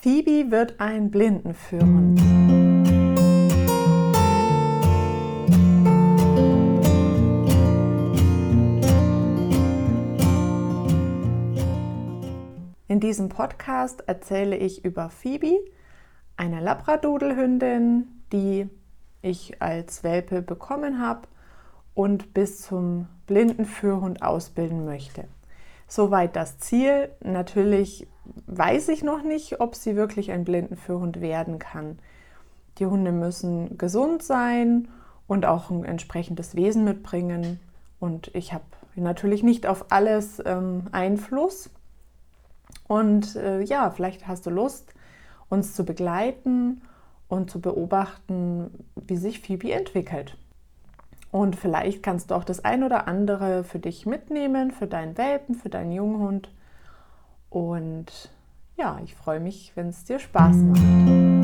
Phoebe wird ein Blindenführhund. In diesem Podcast erzähle ich über Phoebe, eine Labradoodle-Hündin, die ich als Welpe bekommen habe und bis zum Blindenführhund ausbilden möchte. Soweit das Ziel. Natürlich weiß ich noch nicht, ob sie wirklich ein Blindenführhund werden kann. Die Hunde müssen gesund sein und auch ein entsprechendes Wesen mitbringen. Und ich habe natürlich nicht auf alles ähm, Einfluss. Und äh, ja, vielleicht hast du Lust, uns zu begleiten und zu beobachten, wie sich Phoebe entwickelt. Und vielleicht kannst du auch das ein oder andere für dich mitnehmen, für deinen Welpen, für deinen Junghund. Und ja, ich freue mich, wenn es dir Spaß macht.